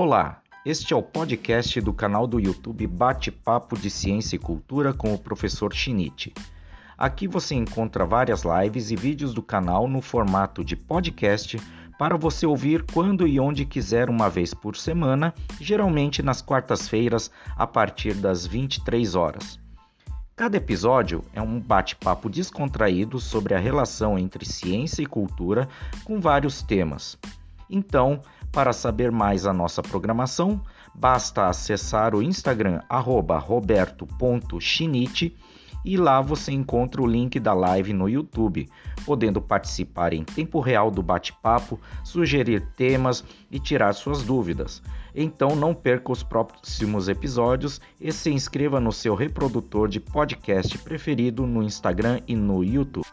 Olá, este é o podcast do canal do YouTube Bate-Papo de Ciência e Cultura com o professor Shinichi. Aqui você encontra várias lives e vídeos do canal no formato de podcast para você ouvir quando e onde quiser uma vez por semana, geralmente nas quartas-feiras a partir das 23 horas. Cada episódio é um bate-papo descontraído sobre a relação entre ciência e cultura com vários temas. Então, para saber mais a nossa programação, basta acessar o Instagram roberto.chinite e lá você encontra o link da live no YouTube, podendo participar em tempo real do bate-papo, sugerir temas e tirar suas dúvidas. Então não perca os próximos episódios e se inscreva no seu reprodutor de podcast preferido no Instagram e no YouTube.